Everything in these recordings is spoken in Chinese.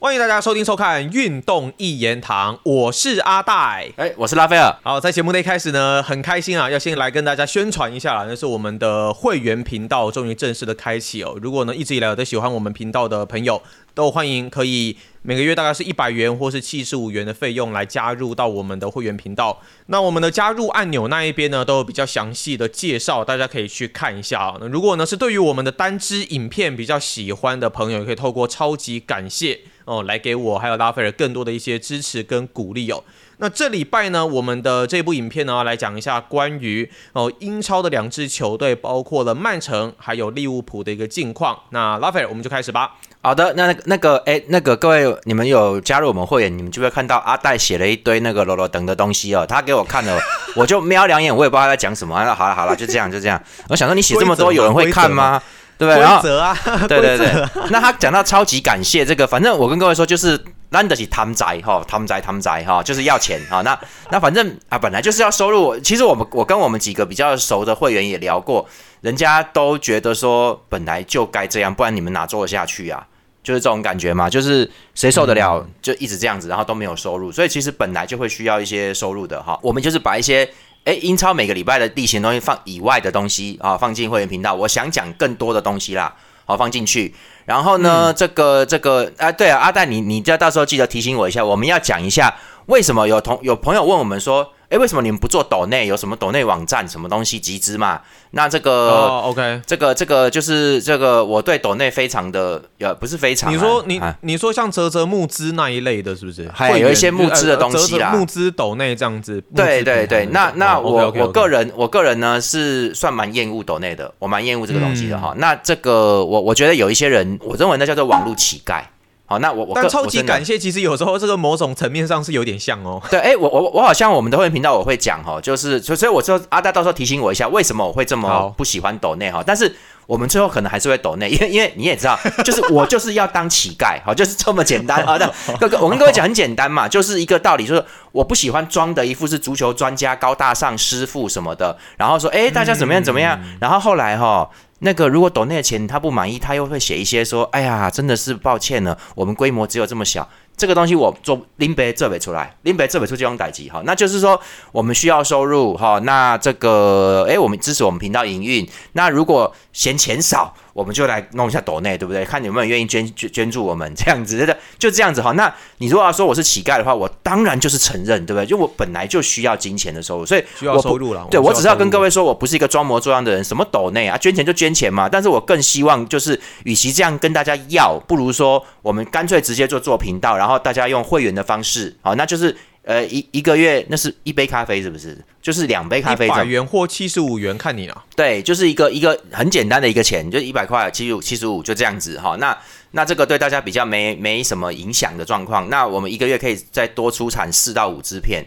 欢迎大家收听收看《运动一言堂》，我是阿戴。哎，我是拉斐尔。好，在节目的一开始呢，很开心啊，要先来跟大家宣传一下啦，那是我们的会员频道终于正式的开启哦。如果呢一直以来有在喜欢我们频道的朋友，都欢迎可以每个月大概是一百元或是七十五元的费用来加入到我们的会员频道。那我们的加入按钮那一边呢，都有比较详细的介绍，大家可以去看一下啊。那如果呢是对于我们的单支影片比较喜欢的朋友，也可以透过超级感谢。哦，来给我还有拉斐尔更多的一些支持跟鼓励哦。那这礼拜呢，我们的这部影片呢，来讲一下关于哦英超的两支球队，包括了曼城还有利物浦的一个近况。那拉斐尔，我们就开始吧。好的，那那个哎，那个各位，你们有加入我们会员，你们就会看到阿戴写了一堆那个罗罗等的东西哦。他给我看了，我就瞄两眼，我也不知道他在讲什么。那好了 好了，就这样就这样。我想说，你写这么多，有人会看吗？对不对？规则啊，对对对。那他讲到超级感谢这个，反正我跟各位说，就是难得起贪财哈，贪财贪财哈，就是要钱哈。那那反正啊，本来就是要收入。其实我们我跟我们几个比较熟的会员也聊过，人家都觉得说本来就该这样，不然你们哪做得下去啊？就是这种感觉嘛，就是谁受得了就一直这样子，然后都没有收入。所以其实本来就会需要一些收入的哈。我们就是把一些。哎，英超每个礼拜的例行东西放以外的东西啊，放进会员频道。我想讲更多的东西啦，好放进去。然后呢，这个这个啊，对啊，阿戴，你你要到时候记得提醒我一下，我们要讲一下为什么有同有朋友问我们说。哎，为什么你们不做抖内？有什么抖内网站，什么东西集资嘛？那这个，OK，这个这个就是这个，我对抖内非常的，呃，不是非常。你说你你说像泽泽募资那一类的，是不是？还有一些募资的东西啦，募资抖内这样子。对对对，那那我我个人我个人呢是算蛮厌恶抖内的，我蛮厌恶这个东西的哈。那这个我我觉得有一些人，我认为那叫做网络乞丐。好，那我我但超级感谢，其实有时候这个某种层面上是有点像哦。对，哎，我我我好像我们的会员频道我会讲哈，就是所以我说阿大到时候提醒我一下，为什么我会这么不喜欢抖内哈？但是我们最后可能还是会抖内，因为因为你也知道，就是我就是要当乞丐，好，就是这么简单啊。那哥哥，我跟各位讲很简单嘛，就是一个道理，就是我不喜欢装的一副是足球专家、高大上师傅什么的，然后说哎大家怎么样怎么样，然后后来哈。那个如果抖内的钱他不满意，他又会写一些说：“哎呀，真的是抱歉了，我们规模只有这么小，这个东西我做林北这尾出来，林北这尾出这种代级哈，那就是说我们需要收入哈，那这个哎，我们支持我们频道营运，那如果嫌钱少。”我们就来弄一下抖内，对不对？看有没有人愿意捐捐捐助我们这样子，的，就这样子哈。那你如果要说我是乞丐的话，我当然就是承认，对不对？就我本来就需要金钱的收入，所以需要收入了。对我只是要跟各位说，我不是一个装模作样的人，什么抖内啊，捐钱就捐钱嘛。但是我更希望就是，与其这样跟大家要，不如说我们干脆直接就做频道，然后大家用会员的方式，好，那就是。呃，一一个月那是一杯咖啡，是不是？就是两杯咖啡，一百元或七十五元，看你了。对，就是一个一个很简单的一个钱，就一百块，七十五，七十五，就这样子哈。那那这个对大家比较没没什么影响的状况，那我们一个月可以再多出产四到五支片。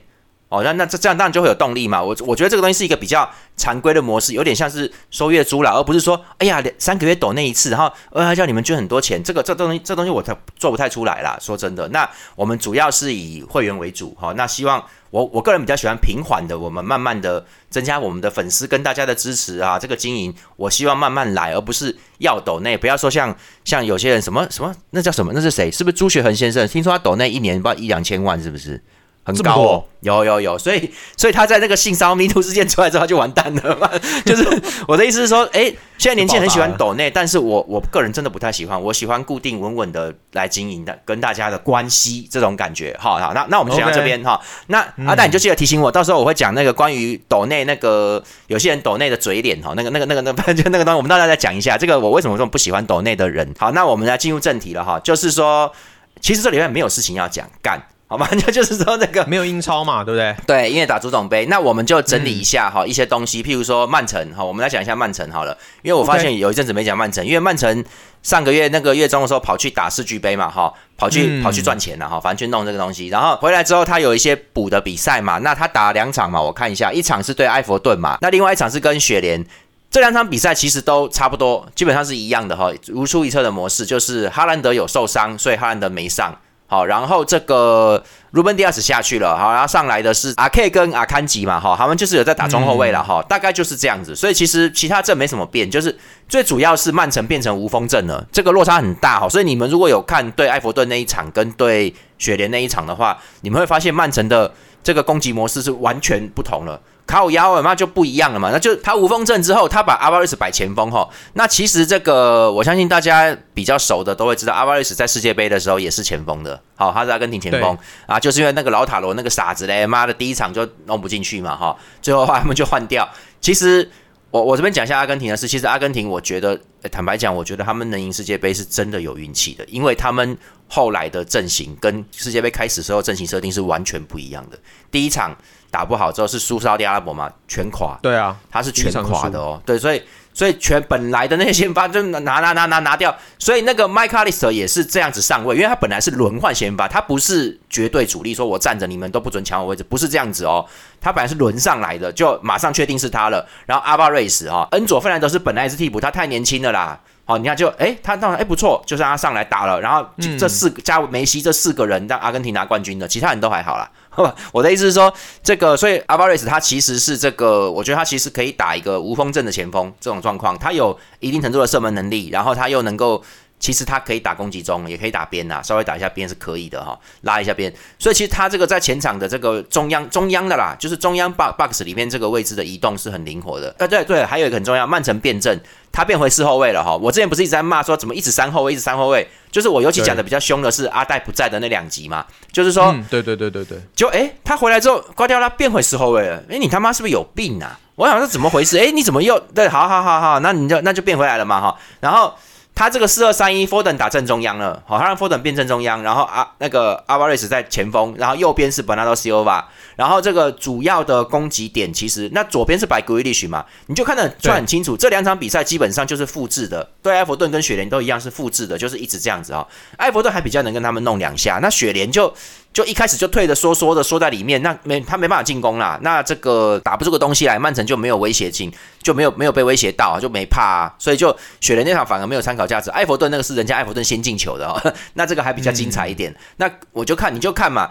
哦，那那这这样当然就会有动力嘛。我我觉得这个东西是一个比较常规的模式，有点像是收月租了，而不是说，哎呀，三个月抖那一次，然后呃叫你们捐很多钱，这个这东西这东西我太做不太出来啦。说真的，那我们主要是以会员为主，哈。那希望我我个人比较喜欢平缓的，我们慢慢的增加我们的粉丝跟大家的支持啊。这个经营我希望慢慢来，而不是要抖那，不要说像像有些人什么什么那叫什么，那是谁？是不是朱学恒先生？听说他抖那一年不知道一两千万，是不是？很高哦，有有有，所以所以他在那个性骚迷途 事件出来之后就完蛋了嘛。就是我的意思是说，哎，现在年轻人很喜欢抖内，但是我我个人真的不太喜欢，我喜欢固定稳稳的来经营的跟大家的关系这种感觉。好好，那那我们先到这边哈。那阿蛋你就记得提醒我，到时候我会讲那个关于抖内那个有些人抖内的嘴脸哈，那个那个那个那就那个东西，我们大家再讲一下这个我为什么这么不喜欢抖内的人。好，那我们来进入正题了哈，就是说，其实这里面没有事情要讲，干。好吧，就就是说那个没有英超嘛，对不对？对，因为打足总杯，那我们就整理一下哈一些东西，譬如说曼城哈，我们来讲一下曼城好了，因为我发现有一阵子没讲曼城，因为曼城上个月那个月中的时候跑去打世俱杯嘛哈，跑去跑去赚钱了哈，反正去弄这个东西，然后回来之后他有一些补的比赛嘛，那他打两场嘛，我看一下，一场是对埃弗顿嘛，那另外一场是跟雪莲，这两场比赛其实都差不多，基本上是一样的哈，如出一辙的模式，就是哈兰德有受伤，所以哈兰德没上。好，然后这个鲁本迪亚斯下去了，好，然后上来的是阿 K 跟阿坎吉嘛，哈，他们就是有在打中后卫了，哈，大概就是这样子。所以其实其他阵没什么变，就是最主要是曼城变成无锋阵了，这个落差很大，哈。所以你们如果有看对埃弗顿那一场跟对雪莲那一场的话，你们会发现曼城的这个攻击模式是完全不同了。卡五幺那就不一样了嘛，那就他无锋阵之后，他把阿巴瑞斯摆前锋哈。那其实这个我相信大家比较熟的都会知道，阿巴瑞斯在世界杯的时候也是前锋的，好，他是阿根廷前锋啊，就是因为那个老塔罗那个傻子嘞，妈的第一场就弄不进去嘛哈，最后他们就换掉。其实我我这边讲一下阿根廷的事，其实阿根廷我觉得坦白讲，我觉得他们能赢世界杯是真的有运气的，因为他们后来的阵型跟世界杯开始时候阵型设定是完全不一样的。第一场。打不好之后是输沙特阿拉伯嘛，全垮。对啊，他是全垮的哦。对，所以所以全本来的那些先发就拿拿拿拿拿掉，所以那个麦卡利斯特也是这样子上位，因为他本来是轮换先发，他不是绝对主力，说我站着你们都不准抢我位置，不是这样子哦。他本来是轮上来的，就马上确定是他了。然后阿巴瑞斯哈，恩佐费兰德是本来是替补，他太年轻了啦。好，你看就哎，他当然哎不错，就让他上来打了。然后这四个加梅西这四个人让阿根廷拿冠军的，其他人都还好啦。我的意思是说，这个所以阿巴瑞斯他其实是这个，我觉得他其实可以打一个无锋阵的前锋这种状况，他有一定程度的射门能力，然后他又能够。其实他可以打攻击中，也可以打边呐，稍微打一下边是可以的哈，拉一下边。所以其实他这个在前场的这个中央中央的啦，就是中央 box box 里面这个位置的移动是很灵活的。呃，对对，还有一个很重要，曼城变阵，他变回四后卫了哈。我之前不是一直在骂说怎么一直三后卫，一直三后卫，就是我尤其讲的比较凶的是阿戴不在的那两集嘛，就是说，对对对对对，就哎他回来之后挂掉了，变回四后卫了，哎你他妈是不是有病啊？我想说怎么回事？哎你怎么又对，好好好好，那你就那就变回来了嘛哈，然后。他这个四二三一，Foden 打正中央了，好，他让 Foden 变正中央，然后阿那个阿巴瑞斯在前锋，然后右边是 Bernardo Silva，然后这个主要的攻击点其实那左边是白 Grealish 嘛，你就看得算很清楚，这两场比赛基本上就是复制的，对埃弗顿跟雪莲都一样是复制的，就是一直这样子啊，埃弗顿还比较能跟他们弄两下，那雪莲就。就一开始就退的缩缩的缩在里面，那没他没办法进攻啦。那这个打不出个东西来，曼城就没有威胁性，就没有没有被威胁到，就没怕。啊所以就雪人那场反而没有参考价值。埃弗顿那个是人家埃弗顿先进球的哦，那这个还比较精彩一点。那我就看你就看嘛，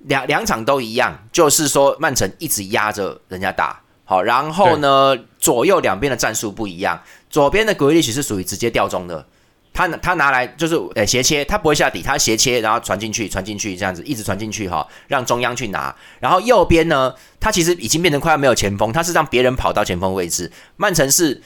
两两场都一样，就是说曼城一直压着人家打好，然后呢左右两边的战术不一样，左边的格列奇是属于直接吊中的。他他拿来就是呃斜切，他不会下底，他斜切，然后传进去，传进去这样子一直传进去哈，让中央去拿。然后右边呢，他其实已经变成快要没有前锋，他是让别人跑到前锋位置。曼城是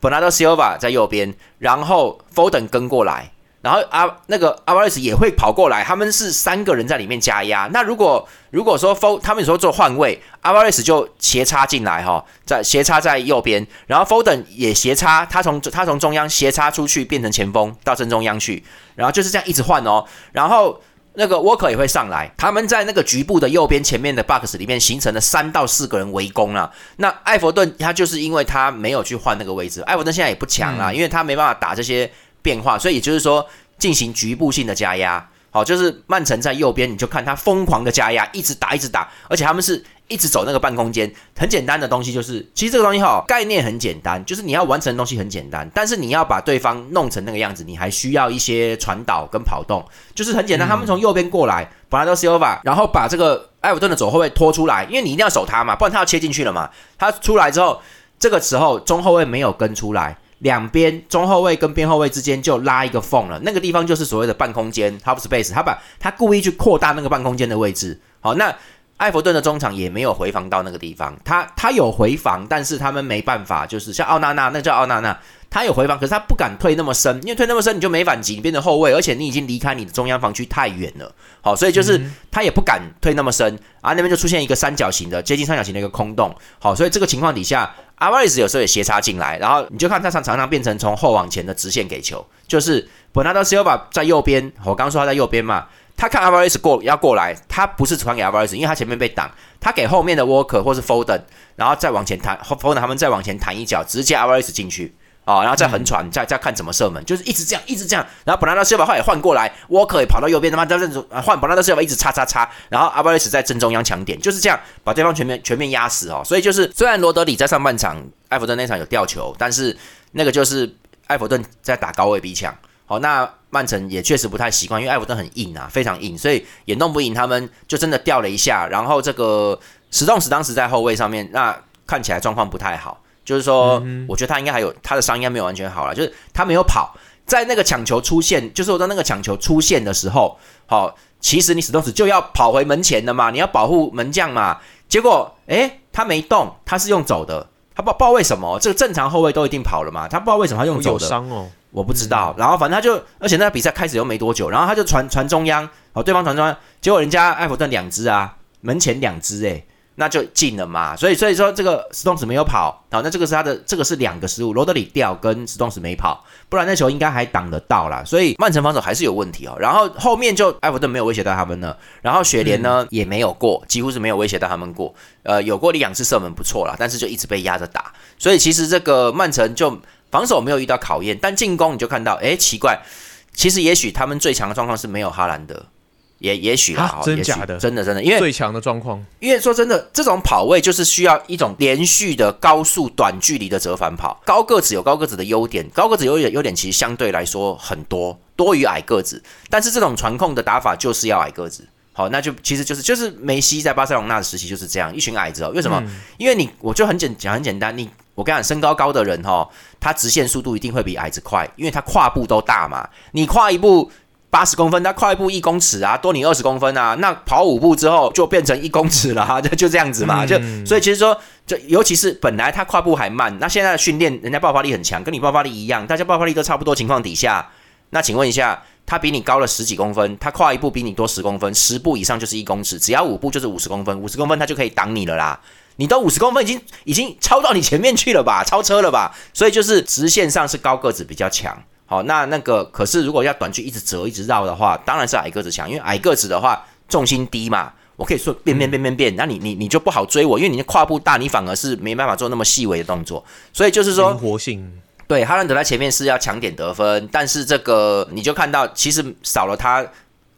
本拉多· v 瓦在右边，然后 Foden 跟过来。然后阿那个阿巴瑞斯也会跑过来，他们是三个人在里面加压。那如果如果说 Fo 他们有时候做换位，阿巴瑞斯就斜插进来哈，在斜插在右边，然后 Foden 也斜插，他从他从中央斜插出去变成前锋到正中央去，然后就是这样一直换哦。然后那个沃克也会上来，他们在那个局部的右边前面的 box 里面形成了三到四个人围攻了。那艾弗顿他就是因为他没有去换那个位置，艾弗顿现在也不强了，因为他没办法打这些。变化，所以也就是说进行局部性的加压，好，就是曼城在右边，你就看他疯狂的加压，一直打，一直打，而且他们是一直走那个半空间。很简单的东西就是，其实这个东西哈，概念很简单，就是你要完成的东西很简单，但是你要把对方弄成那个样子，你还需要一些传导跟跑动，就是很简单。他们从右边过来，本来都 Silva，然后把这个埃弗顿的左后卫拖出来，因为你一定要守他嘛，不然他要切进去了嘛。他出来之后，这个时候中后卫没有跟出来。两边中后卫跟边后卫之间就拉一个缝了，那个地方就是所谓的半空间 （half space）。他把他故意去扩大那个半空间的位置。好，那埃弗顿的中场也没有回防到那个地方，他他有回防，但是他们没办法，就是像奥纳纳，那叫奥纳纳。他有回防，可是他不敢退那么深，因为退那么深你就没反击，你变成后卫，而且你已经离开你的中央防区太远了。好，所以就是他也不敢退那么深啊，那边就出现一个三角形的接近三角形的一个空洞。好，所以这个情况底下，阿瓦雷斯有时候也斜插进来，然后你就看他常常常变成从后往前的直线给球，就是本纳多西欧巴在右边，我刚说他在右边嘛，他看阿瓦雷斯过要过来，他不是传给阿瓦雷斯，因为他前面被挡，他给后面的 Walker 或是 Foden，然后再往前弹，Foden 他们再往前弹一脚，直接阿瓦雷斯进去。哦，然后再横传，再再看怎么射门，就是一直这样，一直这样。然后本来的西尔巴也换过来，沃克也跑到右边，他妈在正中换本来的西尔巴一直叉叉叉，然后阿巴雷斯在正中央抢点，就是这样把对方全面全面压死哦。所以就是虽然罗德里在上半场埃弗顿那场有吊球，但是那个就是埃弗顿在打高位逼抢。好，那曼城也确实不太习惯，因为埃弗顿很硬啊，非常硬，所以也弄不赢他们，就真的掉了一下。然后这个史东斯当时在后卫上面，那看起来状况不太好，就是说，我觉得他应该还有他的伤应该没有完全好了，就是他没有跑，在那个抢球出现，就是我在那个抢球出现的时候，好，其实你史东斯就要跑回门前的嘛，你要保护门将嘛，结果诶，他没动，他是用走的，他不不知道为什么，这个正常后卫都一定跑了嘛，他不知道为什么他用走的。有伤哦。我不知道，然后反正他就，而且那比赛开始又没多久，然后他就传传中央，哦，对方传中央，结果人家埃弗顿两只啊，门前两只诶，那就进了嘛。所以所以说这个斯通斯没有跑，好，那这个是他的这个是两个失误，罗德里掉跟斯通斯没跑，不然那球应该还挡得到啦。所以曼城防守还是有问题哦。然后后面就埃弗顿没有威胁到他们了，然后雪莲呢也没有过，几乎是没有威胁到他们过。呃，有过两次射门不错啦，但是就一直被压着打。所以其实这个曼城就。防守没有遇到考验，但进攻你就看到，哎，奇怪，其实也许他们最强的状况是没有哈兰德，也也许啊，真假的，真的真的，因为最强的状况，因为说真的，这种跑位就是需要一种连续的高速短距离的折返跑。高个子有高个子的优点，高个子优点优点，其实相对来说很多多于矮个子，但是这种传控的打法就是要矮个子。好，那就其实就是就是梅西在巴塞隆纳的时期就是这样，一群矮子哦。为什么？因为你我就很简讲很简单，你。我跟你讲，身高高的人哈，他直线速度一定会比矮子快，因为他跨步都大嘛。你跨一步八十公分，他跨一步一公尺啊，多你二十公分啊。那跑五步之后就变成一公尺了哈，就就这样子嘛。就所以其实说，就尤其是本来他跨步还慢，那现在的训练人家爆发力很强，跟你爆发力一样，大家爆发力都差不多情况底下，那请问一下，他比你高了十几公分，他跨一步比你多十公分，十步以上就是一公尺，只要五步就是五十公分，五十公分他就可以挡你了啦。你都五十公分，已经已经超到你前面去了吧？超车了吧？所以就是直线上是高个子比较强。好，那那个可是如果要短距一直折一直绕的话，当然是矮个子强，因为矮个子的话重心低嘛。我可以说变变变变变，那你你你就不好追我，因为你的跨步大，你反而是没办法做那么细微的动作。所以就是说灵活性，对哈兰德在前面是要抢点得分，但是这个你就看到其实少了他。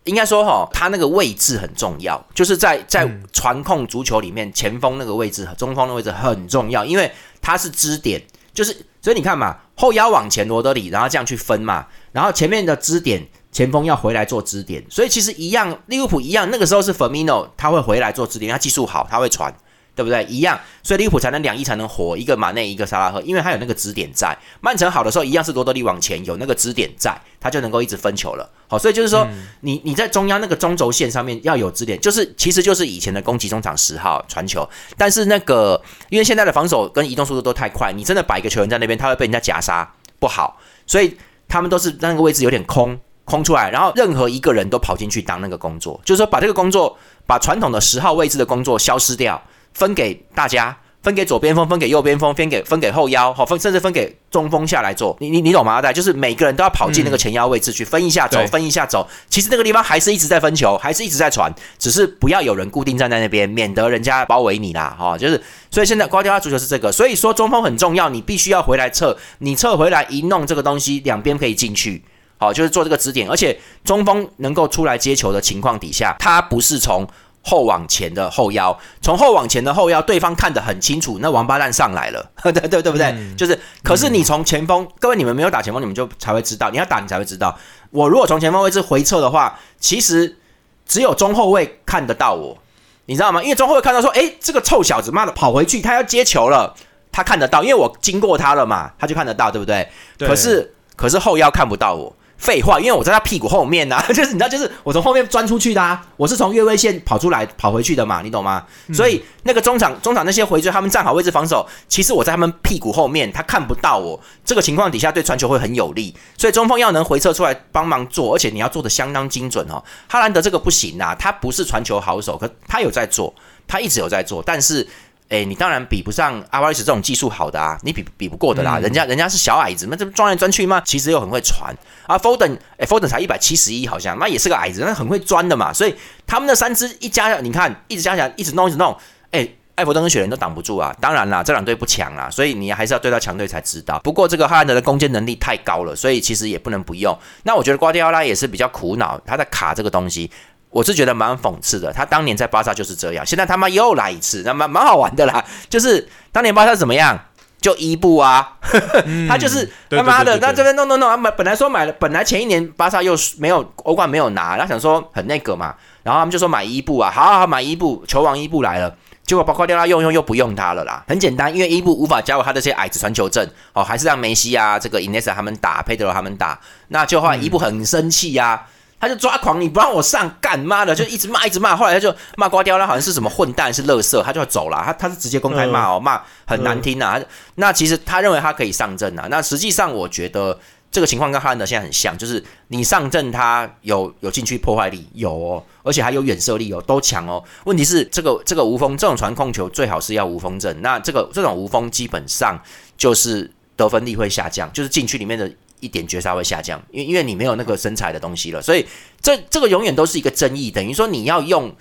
应该说哈，他那个位置很重要，就是在在传控足球里面，前锋那个位置、中锋的位置很重要，因为他是支点，就是所以你看嘛，后腰往前罗德里，然后这样去分嘛，然后前面的支点前锋要回来做支点，所以其实一样，利物浦一样，那个时候是 Firmino 他会回来做支点，他技术好，他会传。对不对？一样，所以利物浦才能两翼才能活，一个马内，一个萨拉赫，因为他有那个支点在。曼城好的时候，一样是罗德利往前有那个支点在，他就能够一直分球了。好，所以就是说，你你在中央那个中轴线上面要有支点，就是其实就是以前的攻击中场十号传球。但是那个因为现在的防守跟移动速度都太快，你真的摆一个球员在那边，他会被人家夹杀，不好。所以他们都是那个位置有点空空出来，然后任何一个人都跑进去当那个工作，就是说把这个工作，把传统的十号位置的工作消失掉。分给大家，分给左边锋，分给右边锋，分给分给后腰，好分甚至分给中锋下来做。你你你懂吗？阿戴就是每个人都要跑进那个前腰位置去分一下走，分一下走。其实那个地方还是一直在分球，还是一直在传，只是不要有人固定站在那边，免得人家包围你啦。哈，就是所以现在瓜迪奥拉足球是这个，所以说中锋很重要，你必须要回来撤，你撤回来一弄这个东西，两边可以进去。好，就是做这个指点，而且中锋能够出来接球的情况底下，他不是从。后往前的后腰，从后往前的后腰，对方看得很清楚，那王八蛋上来了，对对对不对？就是，可是你从前锋，各位你们没有打前锋，你们就才会知道，你要打你才会知道。我如果从前锋位置回撤的话，其实只有中后卫看得到我，你知道吗？因为中后卫看到说，哎，这个臭小子，妈的跑回去，他要接球了，他看得到，因为我经过他了嘛，他就看得到，对不对？可是，可是后腰看不到我。废话，因为我在他屁股后面呐，就是你知道，就是我从后面钻出去的啊，我是从越位线跑出来跑回去的嘛，你懂吗？所以那个中场中场那些回追，他们站好位置防守，其实我在他们屁股后面，他看不到我。这个情况底下对传球会很有利，所以中锋要能回撤出来帮忙做，而且你要做的相当精准哦。哈兰德这个不行啊，他不是传球好手，可他有在做，他一直有在做，但是。哎，你当然比不上阿瓦雷斯这种技术好的啊，你比比不过的啦。人家人家是小矮子，那这钻来钻去嘛，其实又很会传。啊，Foden，哎，Foden 才一百七十一，好像那也是个矮子，那很会钻的嘛。所以他们的三支一加，你看一直加起来，一直弄，一直弄。哎，艾弗顿跟雪人都挡不住啊。当然啦，这两队不强啊，所以你还是要对到强队才知道。不过这个哈兰德的攻坚能力太高了，所以其实也不能不用。那我觉得瓜迪奥拉也是比较苦恼，他在卡这个东西。我是觉得蛮讽刺的，他当年在巴萨就是这样，现在他妈又来一次，那蛮蛮好玩的啦。就是当年巴萨怎么样，就伊布啊，他就是他妈的，那这边弄弄弄，买本来说买了，本来前一年巴萨又没有欧冠没有拿，他想说很那个嘛，然后他们就说买伊布啊，好好好买伊布，球王伊布来了。结果包括掉他用用又不用他了啦，很简单，因为伊布无法加入他这些矮子传球阵哦，还是让梅西啊、这个伊内斯他们打，佩德罗他们打，那就换伊布很生气呀，他就抓狂，你不让我上，干妈的就一直骂一直骂，后来他就骂瓜雕他好像是什么混蛋是乐色，他就要走了，他他是直接公开骂哦，骂很难听啊，那其实他认为他可以上阵啊，那实际上我觉得。这个情况跟哈兰德现在很像，就是你上阵他有有禁区破坏力，有哦，而且还有远射力哦，都强哦。问题是这个这个无锋这种传控球最好是要无锋阵，那这个这种无锋基本上就是得分力会下降，就是禁区里面的一点绝杀会下降，因为因为你没有那个身材的东西了，所以这这个永远都是一个争议。等于说你要用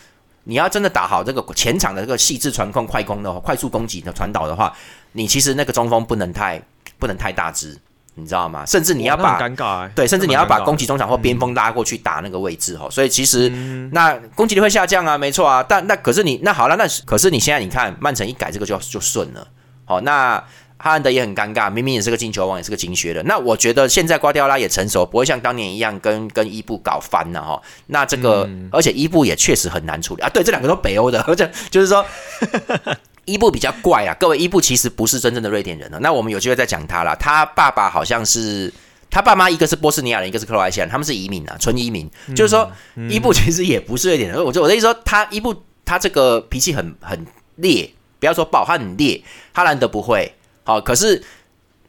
你要真的打好这个前场的这个细致传控、快攻的快速攻击的传导的话，你其实那个中锋不能太不能太大只。你知道吗？甚至你要把尴尬对，甚至你要把攻击中场或边锋拉过去打那个位置哦。所以其实那攻击力会下降啊，没错啊。但那可是你那好了，那可是你现在你看曼城一改这个就就顺了。好，那哈兰德也很尴尬，明明也是个进球王，也是个金靴的。那我觉得现在瓜迪奥拉也成熟，不会像当年一样跟跟伊布搞翻了哈。那这个而且伊布也确实很难处理啊。对，这两个都北欧的，而且就是说。伊布比较怪啊，各位，伊布其实不是真正的瑞典人了。那我们有机会再讲他了。他爸爸好像是他爸妈，一个是波斯尼亚人，一个是克罗埃西亚人，他们是移民啊，纯移民。就是说，伊布其实也不是瑞典人。我就我的意思说，他伊布他这个脾气很很烈，不要说暴，他很烈。哈兰德不会好，可是。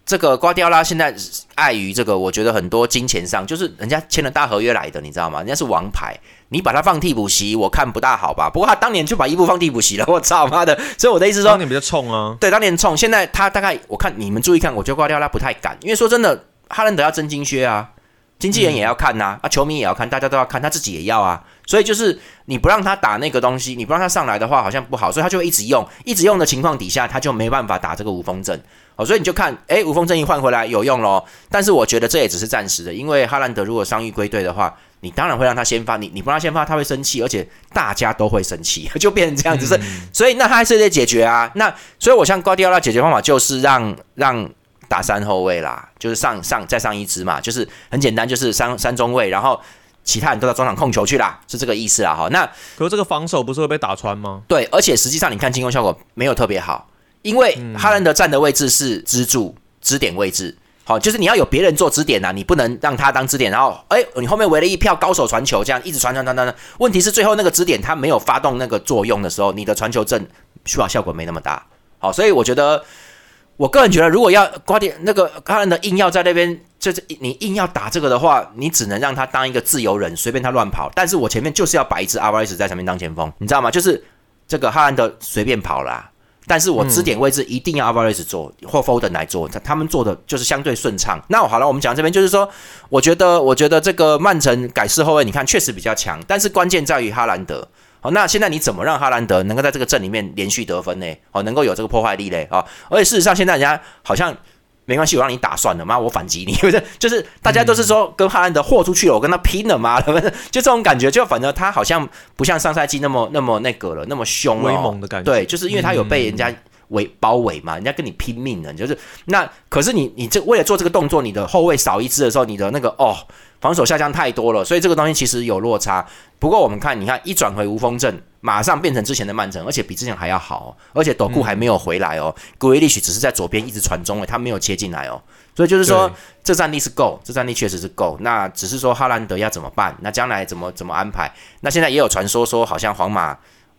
这个瓜迪奥拉现在碍于这个，我觉得很多金钱上，就是人家签了大合约来的，你知道吗？人家是王牌，你把他放替补席，我看不大好吧。不过他当年就把伊布放替补席了，我操妈的！所以我的意思说，当年比较冲啊。对，当年冲。现在他大概我看你们注意看，我觉得瓜迪奥拉不太敢，因为说真的，哈兰德要真金靴啊，经纪人也要看呐，啊，球迷也要看，大家都要看，他自己也要啊。所以就是你不让他打那个东西，你不让他上来的话，好像不好，所以他就会一直用，一直用的情况底下，他就没办法打这个无锋阵。哦，所以你就看，诶，无锋阵一换回来有用咯。但是我觉得这也只是暂时的，因为哈兰德如果伤愈归队的话，你当然会让他先发，你你不让他先发，他会生气，而且大家都会生气，就变成这样子。是，所以那他还是得解决啊。那所以我像瓜迪奥拉解决方法就是让让打三后卫啦，就是上上再上一支嘛，就是很简单，就是三三中卫，然后其他人都到中场控球去啦，是这个意思啊。哈，那可是这个防守不是会被打穿吗？对，而且实际上你看进攻效果没有特别好。因为哈兰德站的位置是支柱、支点位置，好，就是你要有别人做支点呐，你不能让他当支点，然后，哎，你后面围了一票高手传球，这样一直传传传传传。问题是最后那个支点他没有发动那个作用的时候，你的传球阵需要效果没那么大。好，所以我觉得，我个人觉得，如果要瓜迪那个哈兰德硬要在那边，就是你硬要打这个的话，你只能让他当一个自由人，随便他乱跑。但是我前面就是要摆一只阿瓦斯在前面当前锋，你知道吗？就是这个哈兰德随便跑啦。但是我支点位置一定要 Alvarez 做或 Foden 来做，他他们做的就是相对顺畅。那好了，我们讲这边就是说，我觉得我觉得这个曼城改式后卫，你看确实比较强，但是关键在于哈兰德。好，那现在你怎么让哈兰德能够在这个阵里面连续得分呢？哦，能够有这个破坏力嘞？啊，而且事实上现在人家好像。没关系，我让你打算了，妈，我反击你，不是？就是大家都是说跟哈兰德豁出去了，我跟他拼了，妈的，就这种感觉，就反正他好像不像上赛季那么那么那个了，那么凶威猛的感觉。对，就是因为他有被人家围包围嘛，人家跟你拼命的，就是那可是你你这为了做这个动作，你的后卫少一支的时候，你的那个哦。防守下降太多了，所以这个东西其实有落差。不过我们看，你看一转回无锋阵，马上变成之前的曼城，而且比之前还要好，而且斗库还没有回来哦。古维利许只是在左边一直传中，诶，他没有切进来哦。所以就是说，这战力是够，这战力确实是够。那只是说哈兰德要怎么办？那将来怎么怎么安排？那现在也有传说说，好像皇马。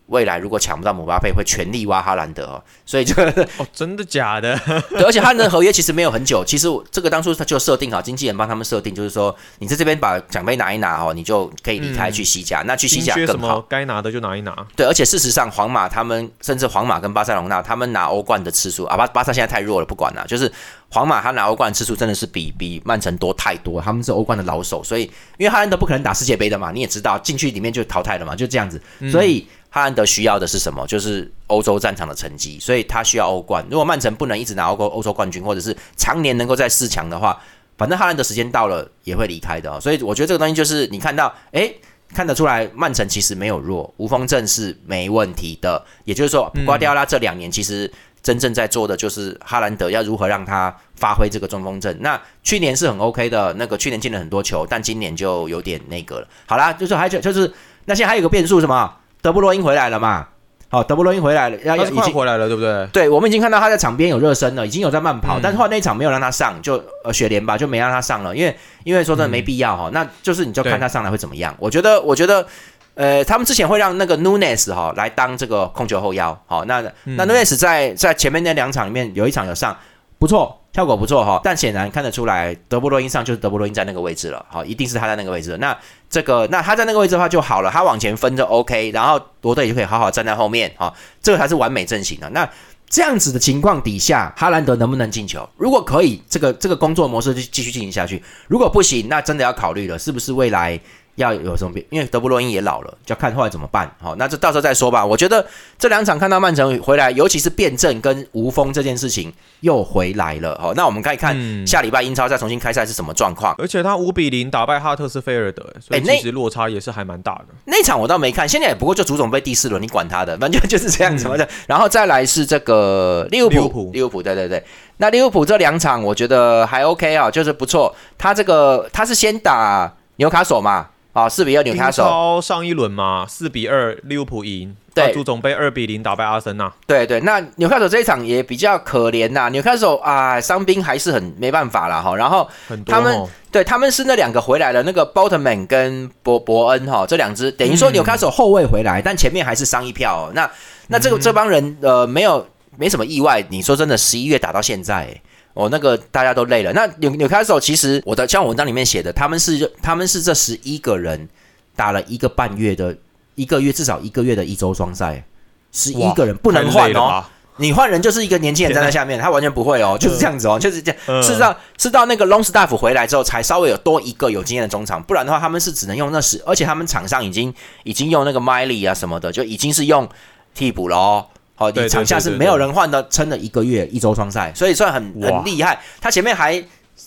未来如果抢不到姆巴佩，会全力挖哈兰德哦，所以就哦，真的假的？对，而且哈兰德合约其实没有很久，其实这个当初他就设定好，经纪人帮他们设定，就是说你在这边把奖杯拿一拿哦，你就可以离开去西甲，那去西甲更好，该拿的就拿一拿。对，而且事实上，皇马他们甚至皇马跟巴塞隆纳他们拿欧冠的次数啊，巴巴萨现在太弱了，不管了，就是皇马他拿欧冠次数真的是比比曼城多太多，他们是欧冠的老手，所以因为哈兰德不可能打世界杯的嘛，你也知道进去里面就淘汰了嘛，就这样子，所以。哈兰德需要的是什么？就是欧洲战场的成绩，所以他需要欧冠。如果曼城不能一直拿欧欧洲冠军，或者是常年能够在四强的话，反正哈兰德时间到了也会离开的。所以我觉得这个东西就是你看到，哎，看得出来曼城其实没有弱，无锋阵是没问题的。也就是说，瓜迪奥拉这两年其实真正在做的就是哈兰德要如何让他发挥这个中锋阵。那去年是很 OK 的，那个去年进了很多球，但今年就有点那个了。好啦，就是还就就是那现在还有个变数什么？德布罗因回来了嘛？好，德布罗因回来了，要已经回来了，对不对？对，我们已经看到他在场边有热身了，已经有在慢跑，但是后来那场没有让他上，就呃雪莲吧就没让他上了，因为因为说真的没必要哈。那就是你就看他上来会怎么样？我觉得，我觉得。呃，他们之前会让那个 Nunes 哈来当这个控球后腰，好，那那 Nunes 在在前面那两场里面有一场有上，不错，效果不错哈。但显然看得出来，德布罗因上就是德布罗因在那个位置了，好，一定是他在那个位置。那这个那他在那个位置的话就好了，他往前分就 OK，然后罗德也就可以好好站在后面，哦，这个才是完美阵型的。那这样子的情况底下，哈兰德能不能进球？如果可以，这个这个工作模式就继续进行下去；如果不行，那真的要考虑了，是不是未来？要有什么变？因为德布罗因也老了，就要看后来怎么办。好，那这到时候再说吧。我觉得这两场看到曼城回来，尤其是辩证跟无锋这件事情又回来了。好，那我们可以看下礼拜英超再重新开赛是什么状况。而且他五比零打败哈特斯菲尔德，所以其实落差也是还蛮大的。那场我倒没看，现在也不过就足总杯第四轮，你管他的，反正就是这样子的。然后再来是这个利物浦，利物浦，对对对。那利物浦这两场我觉得还 OK 啊，就是不错。他这个他是先打纽卡索嘛。啊，四比二纽卡索上一轮嘛，四比二利物浦赢，对，足总杯二比零打败阿森纳。对对，那纽卡手这一场也比较可怜呐，纽卡手啊，伤兵还是很没办法啦哈。然后他们对他们是那两个回来了，那个 Boltman 跟伯伯恩哈，这两支等于说纽卡手后卫回来，但前面还是伤一票。那那这个这帮人呃，没有没什么意外。你说真的，十一月打到现在。哦，那个大家都累了。那纽纽卡索其实我的像文章里面写的，他们是他们是这十一个人打了一个半月的一个月至少一个月的一周双赛，十一个人不能换哦。你换人就是一个年轻人站在下面，他完全不会哦，就是这样子哦，就是这样。是到是到那个 Long Staff 回来之后，才稍微有多一个有经验的中场，不然的话他们是只能用那十，而且他们场上已经已经用那个 Miley 啊什么的，就已经是用替补了哦。好，你场下是没有人换的，撑了一个月一周双赛，所以算很很厉害。他前面还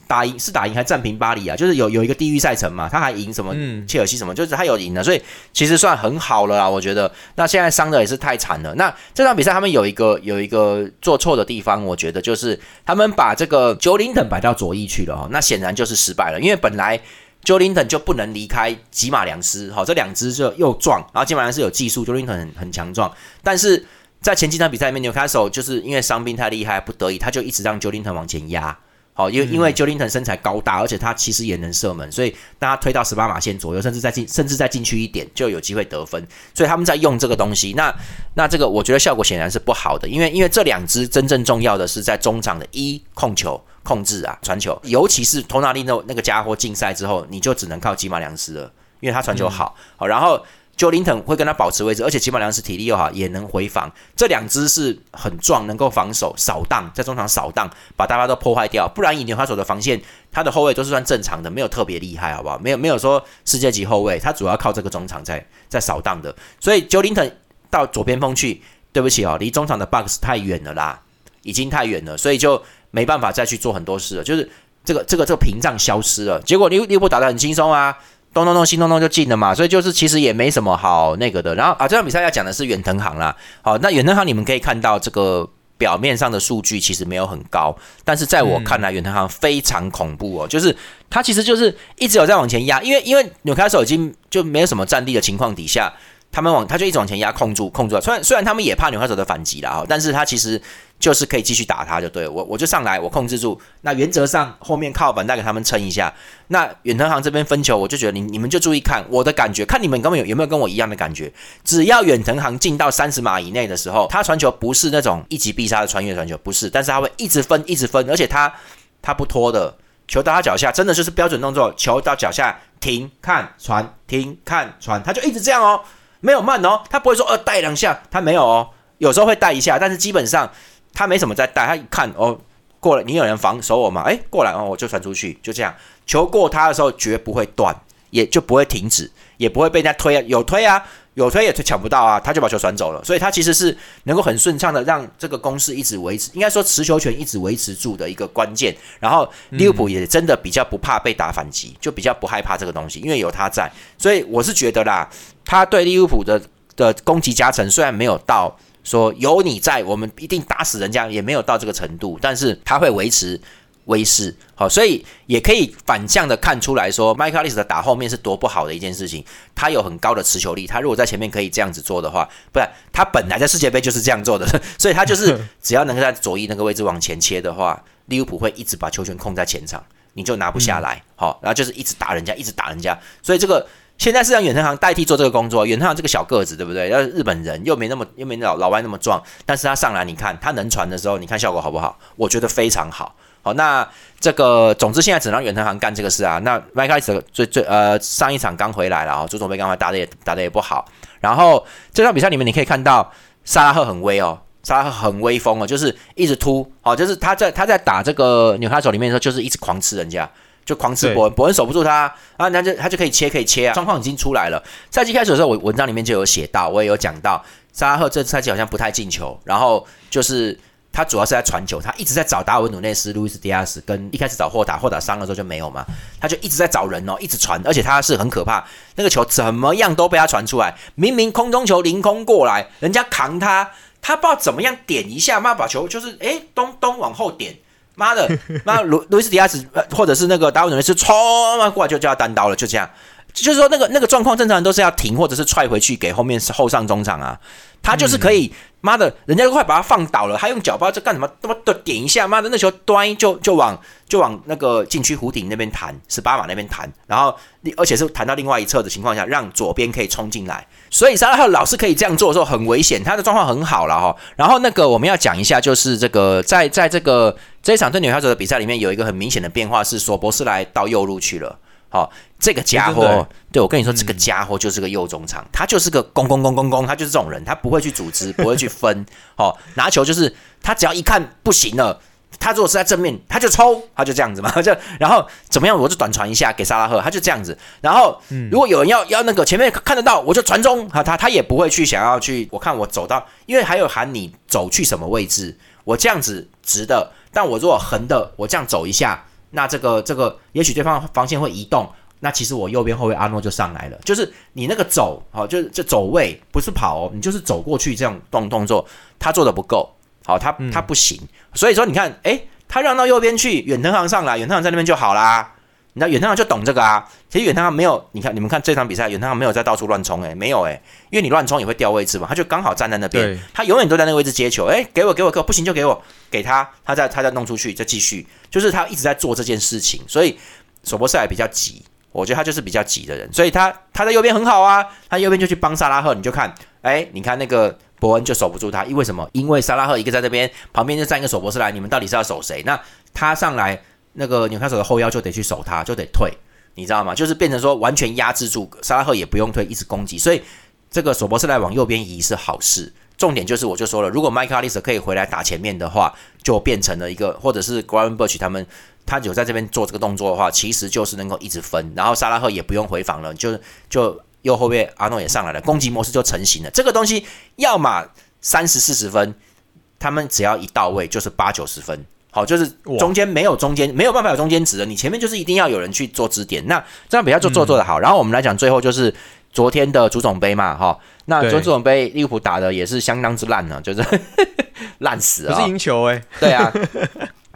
打赢，是打赢还战平巴黎啊，就是有有一个地狱赛程嘛，他还赢什么切尔西什么，就是他有赢的，所以其实算很好了啊，我觉得。那现在伤的也是太惨了。那这场比赛他们有一个有一个做错的地方，我觉得就是他们把这个 j o l i n t o n 摆到左翼去了哦，那显然就是失败了，因为本来 j o l i n t o n 就不能离开吉马良斯，好，这两只就又壮，然后吉马良斯有技术 j o l i n t o n 很很强壮，但是。在前几场比赛里面，纽卡索就是因为伤病太厉害，不得已他就一直让 Jolinton 往前压。好，因为因为 Jolinton 身材高大，而且他其实也能射门，所以当他推到十八码线左右，甚至再进，甚至再进去一点，就有机会得分。所以他们在用这个东西。那那这个我觉得效果显然是不好的，因为因为这两支真正重要的是在中场的一控球控制啊，传球，尤其是托纳利那那个家伙禁赛之后，你就只能靠吉马良斯了，因为他传球好。好，然后。九林腾会跟他保持位置，而且基本上是体力又好，也能回防。这两只是很壮，能够防守、扫荡，在中场扫荡，把大家都破坏掉。不然以纽卡索的防线，他的后卫都是算正常的，没有特别厉害，好不好？没有没有说世界级后卫，他主要靠这个中场在在扫荡的。所以九林腾到左边锋去，对不起哦，离中场的 box 太远了啦，已经太远了，所以就没办法再去做很多事了。就是这个这个这个屏障消失了，结果利利物浦打得很轻松啊。咚咚咚，心咚咚就进了嘛，所以就是其实也没什么好那个的。然后啊，这场比赛要讲的是远藤航啦。好，那远藤航你们可以看到这个表面上的数据其实没有很高，但是在我看来，远藤航非常恐怖哦，就是他其实就是一直有在往前压，因为因为纽卡手已经就没有什么战力的情况底下。他们往他就一直往前压，控住控住了。虽然虽然他们也怕纽卡手的反击了哈，但是他其实就是可以继续打他就对我我就上来我控制住。那原则上后面靠板带给他们撑一下。那远藤航这边分球，我就觉得你你们就注意看我的感觉，看你们根本有有没有跟我一样的感觉。只要远藤航进到三十码以内的时候，他传球不是那种一击必杀的穿越传球，不是，但是他会一直分一直分，而且他他不拖的，球到他脚下真的就是标准动作，球到脚下停看传停看传，他就一直这样哦。没有慢哦，他不会说呃带两下，他没有哦，有时候会带一下，但是基本上他没什么在带，他一看哦过来，你有人防守我吗？哎，过来哦，我就传出去，就这样，球过他的时候绝不会断，也就不会停止，也不会被人家推啊，有推啊。有推也推抢不到啊，他就把球传走了，所以他其实是能够很顺畅的让这个攻势一直维持，应该说持球权一直维持住的一个关键。然后利物浦也真的比较不怕被打反击，就比较不害怕这个东西，因为有他在。所以我是觉得啦，他对利物浦的的攻击加成虽然没有到说有你在，我们一定打死人家，也没有到这个程度，但是他会维持威势，好，所以也可以反向的看出来说，麦克利斯的打后面是多不好的一件事情。他有很高的持球力，他如果在前面可以这样子做的话，不然他本来在世界杯就是这样做的，所以他就是只要能够在左翼那个位置往前切的话，利物浦会一直把球权控在前场，你就拿不下来，好，然后就是一直打人家，一直打人家，所以这个。现在是让远藤航代替做这个工作，远藤航这个小个子，对不对？要是日本人又没那么又没老老外那么壮，但是他上来，你看他能传的时候，你看效果好不好？我觉得非常好。好，那这个总之现在只让远藤航干这个事啊。那麦克斯最最呃上一场刚回来了啊，朱总杯刚才打的也打的也不好。然后这场比赛里面你可以看到萨拉赫很威哦，萨拉赫很威风哦，就是一直突，哦，就是他在他在打这个纽卡手里面的时候，就是一直狂吃人家。就狂吃伯恩，伯恩守不住他啊，那就他就可以切，可以切啊。状况已经出来了。赛季开始的时候，我文章里面就有写到，我也有讲到，沙拉赫这赛季好像不太进球，然后就是他主要是在传球，他一直在找达尔文努内斯、路易斯迪亚斯，跟一开始找霍达，霍达伤了之后就没有嘛，他就一直在找人哦，一直传，而且他是很可怕，那个球怎么样都被他传出来，明明空中球凌空过来，人家扛他，他不知道怎么样点一下，妈把球就是哎咚咚往后点。妈的，妈卢路易斯迪亚斯或者是那个达文努斯冲过来就就要单刀了，就这样，就是说那个那个状况正常人都是要停或者是踹回去给后面后上中场啊，他就是可以，妈的，人家都快把他放倒了，他用脚不知道在干什么？他妈的点一下，妈的那球端就就往就往那个禁区弧顶那边弹，十八码那边弹，然后而且是弹到另外一侧的情况下，让左边可以冲进来。所以沙拉赫老是可以这样做的时候很危险，他的状况很好了哈。然后那个我们要讲一下，就是这个在在这个这一场对纽卡斯的比赛里面，有一个很明显的变化是索博斯来到右路去了。好，这个家伙，对我跟你说，这个家伙就是个右中场，他就是个攻攻攻攻攻，他就是这种人，他不会去组织，不会去分。好，拿球就是他只要一看不行了。他如果是在正面，他就抽，他就这样子嘛，就然后怎么样，我就短传一下给萨拉赫，他就这样子。然后如果有人要要那个前面看得到，我就传中，他他他也不会去想要去。我看我走到，因为还有喊你走去什么位置，我这样子直的，但我如果横的，我这样走一下，那这个这个也许对方防线会移动，那其实我右边后卫阿诺就上来了。就是你那个走，好，就是就走位不是跑，你就是走过去这样动动作，他做的不够。好，他他不行，所以说你看，哎，他让到右边去，远藤航上来，远藤航在那边就好啦。你知道远藤航就懂这个啊。其实远藤航没有，你看你们看这场比赛，远藤航没有在到处乱冲，哎，没有哎，因为你乱冲也会掉位置嘛。他就刚好站在那边，他永远都在那个位置接球，哎，给我给我给我，不行就给我给他，他再他再弄出去再继续，就是他一直在做这件事情。所以索博斯还比较急，我觉得他就是比较急的人，所以他他在右边很好啊，他右边就去帮萨拉赫，你就看，哎，你看那个。伯恩就守不住他，因为什么？因为萨拉赫一个在这边，旁边就站一个守博斯来，你们到底是要守谁？那他上来，那个纽卡手的后腰就得去守他，就得退，你知道吗？就是变成说完全压制住沙拉赫，也不用退，一直攻击。所以这个索博斯来往右边移是好事。重点就是我就说了，如果麦克阿利斯可以回来打前面的话，就变成了一个，或者是 g r a n Birch 他们他有在这边做这个动作的话，其实就是能够一直分，然后沙拉赫也不用回防了，就就。右后卫阿诺也上来了，攻击模式就成型了。这个东西要么三十四十分，他们只要一到位就是八九十分。好，就是中间没有中间，没有办法有中间值的。你前面就是一定要有人去做支点，那这样比较做做做的好。然后我们来讲最后就是昨天的足总杯嘛，哈，那昨天足总杯利物浦打的也是相当之烂呢，就是 烂死了。不是赢球哎，对啊，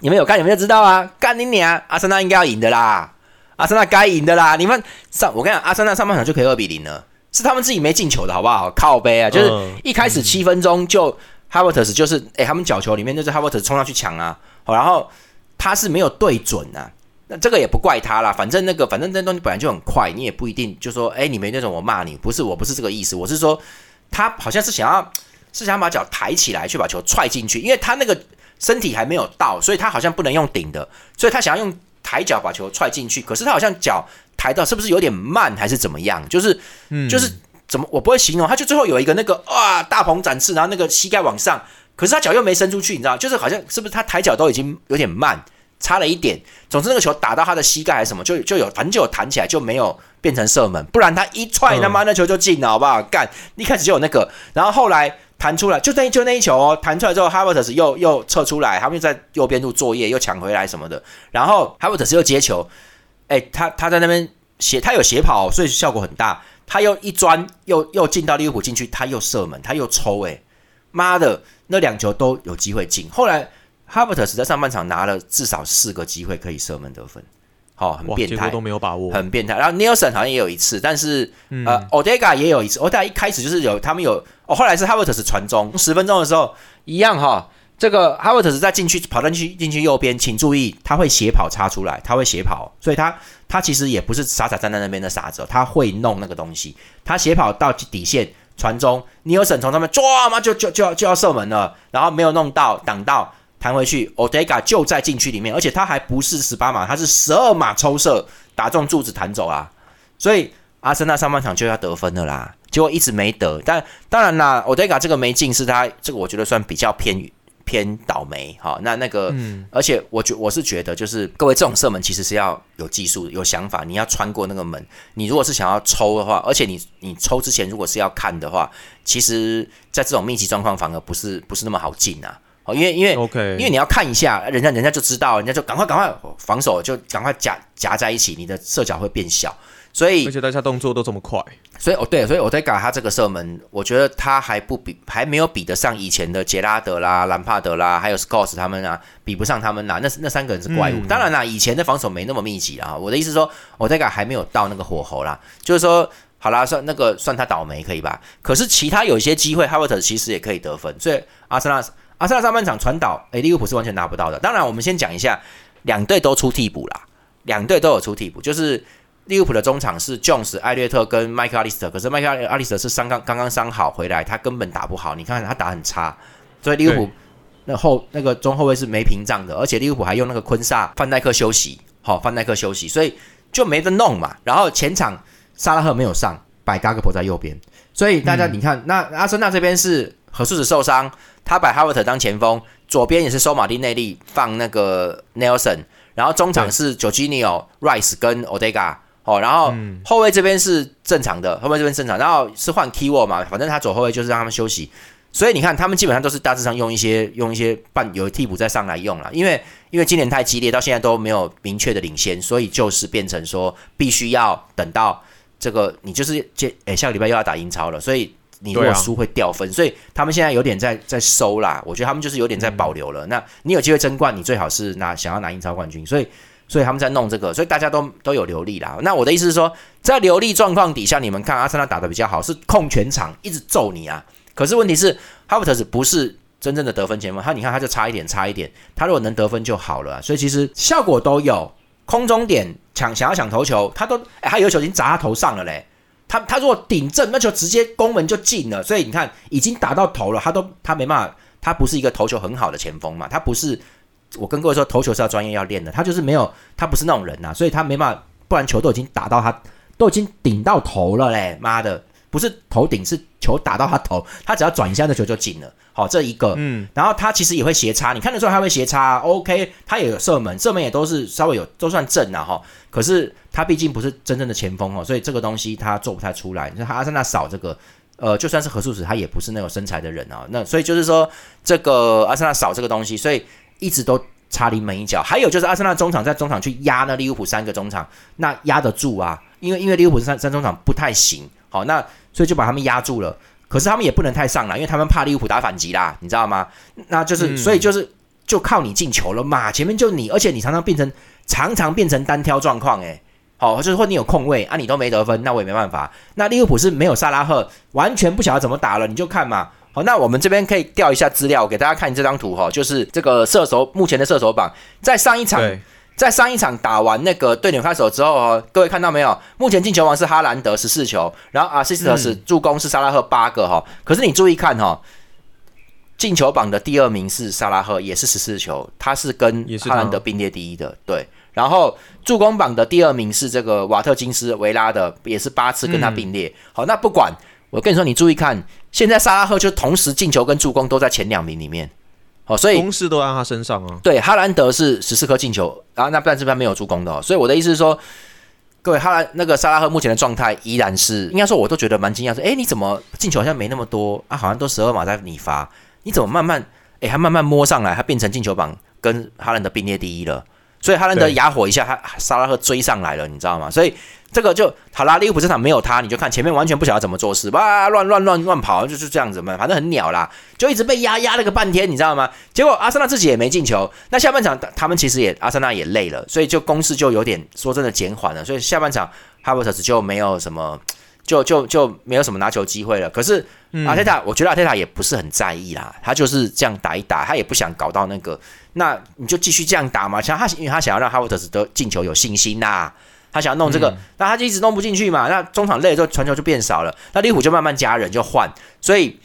你们有看你们就知道啊，干你娘，阿森纳应该要赢的啦。阿森纳该赢的啦！你们上，我跟你讲，阿森纳上半场就可以二比零了，是他们自己没进球的好不好？靠背啊，就是一开始七分钟就哈维特斯就是哎，他们角球里面就是哈维特斯冲上去抢啊，然后他是没有对准啊，那这个也不怪他啦，反正那个反正那东西本来就很快，你也不一定就说哎，你没那种我骂你，不是我不是这个意思，我是说他好像是想要是想把脚抬起来去把球踹进去，因为他那个身体还没有到，所以他好像不能用顶的，所以他想要用。抬脚把球踹进去，可是他好像脚抬到是不是有点慢还是怎么样？就是，就是怎么我不会形容，他就最后有一个那个哇大鹏展翅，然后那个膝盖往上，可是他脚又没伸出去，你知道？就是好像是不是他抬脚都已经有点慢，差了一点。总之那个球打到他的膝盖还是什么，就就有反正就有弹起来，就没有变成射门，不然他一踹他妈那球就进了，好不好？干，一开始就有那个，然后后来。弹出来就那就那一球哦，弹出来之后，哈维特斯又又撤出来，他们又在右边路作业，又抢回来什么的。然后哈维特斯又接球，哎，他他在那边斜，他有斜跑，所以效果很大。他又一钻，又又进到利物浦禁区，他又射门，他又抽，哎，妈的，那两球都有机会进。后来哈伯特斯在上半场拿了至少四个机会可以射门得分，好，很变态，都没有把握，很变态。然后 Nelson 好像也有一次，但是呃，Odega 也有一次。Odega 一开始就是有他们有，哦，后来是哈伯特斯传中，十分钟的时候一样哈。这个哈伯特斯在禁区跑进去禁区右边，请注意，他会斜跑插出来，他会斜跑，所以他他其实也不是傻傻站在那边的傻子，他会弄那个东西，他斜跑到底线传中，尼尔森从上面抓嘛就就就要就要射门了，然后没有弄到挡到弹回去，Odega 就在禁区里面，而且他还不是十八码，他是十二码抽射打中柱子弹走啊，所以阿森纳上半场就要得分的啦，结果一直没得，但当然啦，Odega 这个没进是他这个我觉得算比较偏。偏倒霉，哈，那那个，而且我觉我是觉得，就是各位这种射门其实是要有技术、有想法，你要穿过那个门。你如果是想要抽的话，而且你你抽之前如果是要看的话，其实在这种密集状况反而不是不是那么好进啊。哦，因为因为 OK，因为你要看一下，人家人家就知道，人家就赶快赶快防守，就赶快夹夹在一起，你的射角会变小。所以而且大家动作都这么快，所以哦对，所以我在改他这个射门，我觉得他还不比还没有比得上以前的杰拉德啦、兰帕德啦，还有 Scott 他们啊，比不上他们啦。那那三个人是怪物。当然啦，以前的防守没那么密集啊。我的意思说，我在改还没有到那个火候啦。就是说，好啦，算那个算他倒霉可以吧？可是其他有一些机会，哈维特其实也可以得分。所以阿森纳阿森纳上半场传导，诶，利物浦是完全拿不到的。当然，我们先讲一下，两队都出替补啦，两队都有出替补，就是。利物浦的中场是 Jones、艾略特跟麦克阿利斯特，可是麦克阿利斯特是伤刚刚刚伤好回来，他根本打不好。你看他打很差，所以利物浦那后那个中后卫是没屏障的，而且利物浦还用那个昆萨范戴克休息，好范戴克休息，所以就没得弄嘛。然后前场萨拉赫没有上，摆嘎格博在右边，所以大家你看，那阿森纳这边是何叔子受伤，他摆哈维特当前锋，左边也是收马丁内利放那个 Nelson，然后中场是 j o r g i n o Rice 跟 Odega。哦，然后后卫这边是正常的，后卫这边正常，然后是换 key word 嘛，反正他走后卫就是让他们休息，所以你看他们基本上都是大致上用一些用一些半有替补再上来用了，因为因为今年太激烈，到现在都没有明确的领先，所以就是变成说必须要等到这个你就是接诶下个礼拜又要打英超了，所以你如果输会掉分，所以他们现在有点在在收啦，我觉得他们就是有点在保留了。那你有机会争冠，你最好是拿想要拿英超冠军，所以。所以他们在弄这个，所以大家都都有流利啦。那我的意思是说，在流利状况底下，你们看阿森纳打的比较好，是控全场，一直揍你啊。可是问题是，哈弗特斯不是真正的得分前锋，他你看他就差一点，差一点。他如果能得分就好了。所以其实效果都有，空中点抢想要抢头球，他都哎，他有球已经砸他头上了嘞。他他如果顶正，那球直接攻门就进了。所以你看，已经打到头了，他都他没办法，他不是一个投球很好的前锋嘛，他不是。我跟各位说，投球是要专业要练的。他就是没有，他不是那种人呐，所以他没办法，不然球都已经打到他，都已经顶到头了嘞！妈的，不是头顶，是球打到他头，他只要转一下，那球就进了。好，这一个，嗯，然后他其实也会斜插，你看得出来他会斜插，OK，他也有射门，射门也都是稍微有都算正啊哈。可是他毕竟不是真正的前锋哦，所以这个东西他做不太出来。你看阿森纳少这个，呃，就算是何素子，他也不是那种身材的人啊。那所以就是说，这个阿森纳少这个东西，所以。一直都差临门一脚，还有就是阿森纳中场在中场去压那利物浦三个中场，那压得住啊？因为因为利物浦三三中场不太行，好，那所以就把他们压住了。可是他们也不能太上来，因为他们怕利物浦打反击啦，你知道吗？那就是所以就是就靠你进球了嘛，前面就你，而且你常常变成常常变成单挑状况，诶。好，就是或你有空位啊，你都没得分，那我也没办法。那利物浦是没有萨拉赫，完全不晓得怎么打了，你就看嘛。好，那我们这边可以调一下资料，给大家看这张图哈，就是这个射手目前的射手榜，在上一场，在上一场打完那个对纽开手之后哦，各位看到没有？目前进球王是哈兰德十四球，然后阿西斯特是助攻是萨拉赫八个哈，可是你注意看哈，进球榜的第二名是萨拉赫，也是十四球，他是跟哈兰德并列第一的，对。然后助攻榜的第二名是这个瓦特金斯维拉的，也是八次跟他并列。好，那不管。我跟你说，你注意看，现在萨拉赫就同时进球跟助攻都在前两名里面，好，所以攻势都在他身上啊。对，哈兰德是十四颗进球，然后那但这边没有助攻的，哦，所以我的意思是说，各位哈兰那个萨拉赫目前的状态依然是，应该说我都觉得蛮惊讶，说，哎，你怎么进球好像没那么多啊？好像都十二码在你发，你怎么慢慢，哎，他慢慢摸上来，他变成进球榜跟哈兰德并列第一了，所以哈兰德哑火一下，他萨拉赫追上来了，你知道吗？所以。这个就好啦。利物浦这场没有他，你就看前面完全不晓得怎么做事，哇，乱乱乱乱跑，就是这样子嘛，反正很鸟啦，就一直被压压了个半天，你知道吗？结果阿森纳自己也没进球，那下半场他们其实也阿森纳也累了，所以就攻势就有点说真的减缓了，所以下半场哈弗特斯就没有什么。就就就没有什么拿球机会了。可是阿特塔，我觉得阿特塔也不是很在意啦，他就是这样打一打，他也不想搞到那个。那你就继续这样打嘛，像他，因为他想要让哈弗特斯得进球有信心呐，他想要弄这个，那他就一直弄不进去嘛。那中场累了之后，传球就变少了。那利物浦就慢慢加人，就换。所以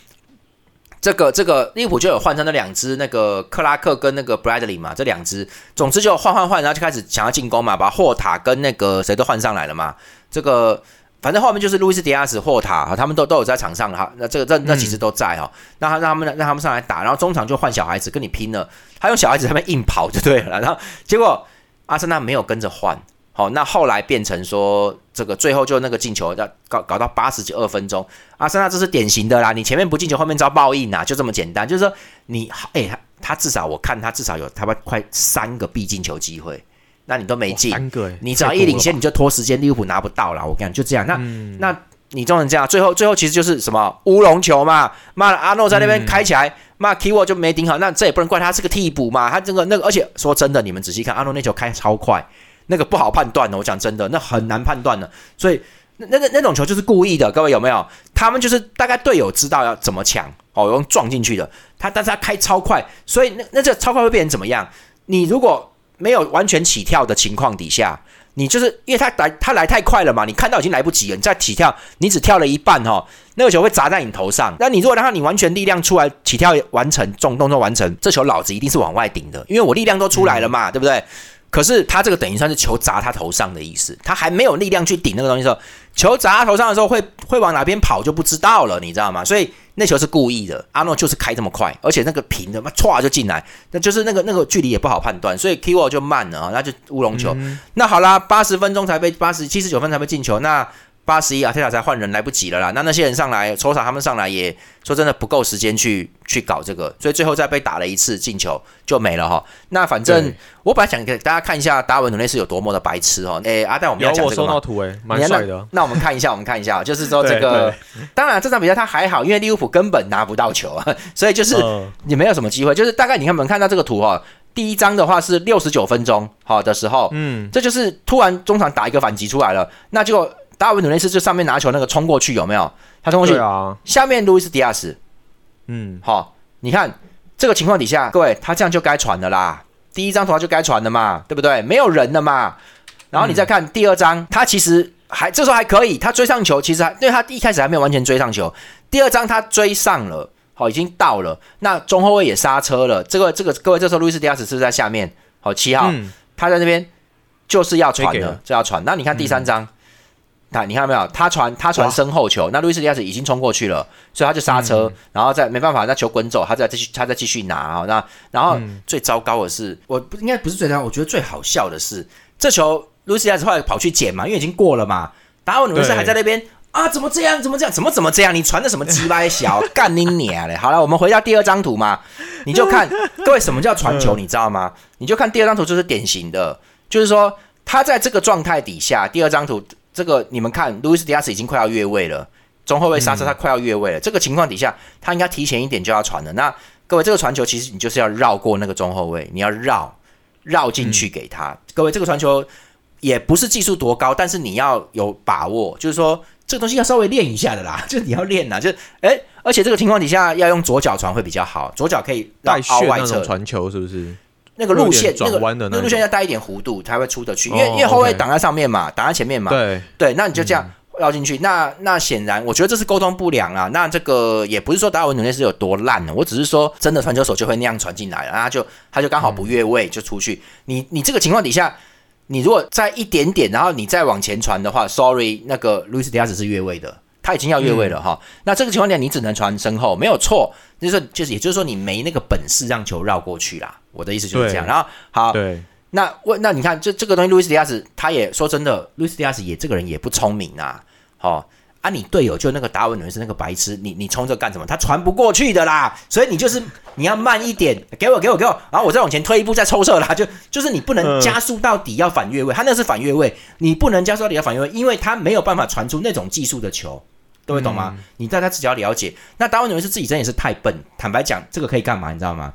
这个这个利物浦就有换成那两只那个克拉克跟那个 Bradley 嘛，这两只，总之就换换换，然后就开始想要进攻嘛，把霍塔跟那个谁都换上来了嘛，这个。反正后面就是路易斯迪亚斯、霍塔哈，他们都都有在场上哈。那这个这那其实都在哈。那他让他们让他们上来打，然后中场就换小孩子跟你拼了。他用小孩子他们硬跑就对了。然后结果阿森纳没有跟着换。好，那后来变成说这个最后就那个进球要搞搞到八十几二分钟。阿森纳这是典型的啦，你前面不进球，后面遭报应啊，就这么简单。就是说你哎，他他至少我看他至少有他妈快三个必进球机会。那你都没进，你只要一领先你就拖时间，利物浦拿不到了。我跟你讲，就这样。那那你做成这样，最后最后其实就是什么乌龙球嘛？妈的，阿诺在那边开起来，骂 k e y 就没顶好。那这也不能怪他是个替补嘛。他这个那个，而且说真的，你们仔细看，阿诺那球开超快，那个不好判断的。我讲真的，那很难判断的。所以那那那种球就是故意的，各位有没有？他们就是大概队友知道要怎么抢哦，用撞进去的。他但是他开超快，所以那那这超快会变成怎么样？你如果没有完全起跳的情况底下，你就是因为他来他来太快了嘛，你看到已经来不及了。你再起跳，你只跳了一半哈，那个球会砸在你头上。那你如果让你完全力量出来起跳完成这种动作完成，这球老子一定是往外顶的，因为我力量都出来了嘛，对不对？可是他这个等于算是球砸他头上的意思，他还没有力量去顶那个东西的时候，球砸他头上的时候会会往哪边跑就不知道了，你知道吗？所以。那球是故意的，阿诺就是开这么快，而且那个平的嘛，歘就进来，那就是那个那个距离也不好判断，所以 K 沃就慢了啊，那就乌龙球。那好啦，八十分钟才被八十七十九分才被进球，那。八十一啊，特塔才换人来不及了啦。那那些人上来，抽查他们上来也说真的不够时间去去搞这个，所以最后再被打了一次进球就没了哈。那反正我本来想给大家看一下达文努内斯有多么的白痴哦。哎，阿戴我们要讲这个吗？图哎，蛮帅的。那我们看一下，我们看一下，就是说这个，当然这场比赛他还好，因为利物浦根本拿不到球啊，所以就是也没有什么机会。就是大概你看，我们看到这个图哈，第一张的话是六十九分钟好的时候，嗯，这就是突然中场打一个反击出来了，那就。达尔文努内斯就上面拿球那个冲过去有没有？他冲过去啊。下面路易斯迪亚斯，嗯，好，你看这个情况底下，各位他这样就该传的啦。第一张图他就该传的嘛，对不对？没有人的嘛。然后你再看第二张，他其实还这时候还可以，他追上球，其实还因为他一开始还没有完全追上球。第二张他追上了，好，已经到了。那中后卫也刹车了。这个这个各位，这时候路易斯迪亚斯是不是在下面？好，七号他在那边就是要传的，就要传。那你看第三张。那你看到没有？他传他传身后球，那路易斯迪亚斯已经冲过去了，所以他就刹车，然后再没办法，那球滚走，他再继续他再继续拿啊。那然后最糟糕的是，我不应该不是最糟，我觉得最好笑的是，这球路易斯迪亚斯后来跑去捡嘛，因为已经过了嘛。达文努斯还在那边啊？怎么这样？怎么这样？怎么怎么这样？你传的什么鸡巴小 干你娘嘞！好了，我们回到第二张图嘛，你就看 各位什么叫传球，你知道吗？你就看第二张图就是典型的，就是说他在这个状态底下，第二张图。这个你们看，路易斯迪亚斯已经快要越位了，中后卫刹车，他快要越位了。这个情况底下，他应该提前一点就要传了。那各位，这个传球其实你就是要绕过那个中后卫，你要绕绕进去给他。各位，这个传球也不是技术多高，但是你要有把握，就是说这个东西要稍微练一下的啦，就是你要练呐，就哎，而且这个情况底下要用左脚传会比较好，左脚可以带凹外侧传球，是不是？那个路线，那个那个路线要带一点弧度才会出得去，因为因为后卫挡在上面嘛，挡在前面嘛。对对，那你就这样绕进去。那那显然，我觉得这是沟通不良啊。那这个也不是说达尔文努内斯有多烂呢，我只是说真的传球手就会那样传进来了，他就他就刚好不越位就出去。你你这个情况底下，你如果在一点点，然后你再往前传的话，sorry，那个路易斯迪亚斯是越位的。他已经要越位了哈，那这个情况下你只能传身后，没有错，就是就是也就是说你没那个本事让球绕过去啦。我的意思就是这样。然后好，那问那你看这这个东西，路易斯迪亚斯他也说真的，路易斯迪亚斯也这个人也不聪明啊。好啊，你队友就那个达文伦是那个白痴，你你冲这干什么？他传不过去的啦，所以你就是你要慢一点，给我给我给我，然后我再往前推一步再抽射啦，就就是你不能加速到底要反越位，他那是反越位，你不能加速到底要反越位，因为他没有办法传出那种技术的球，各位懂吗？你大家自己要了解。那达文伦是自己真的是太笨，坦白讲，这个可以干嘛？你知道吗？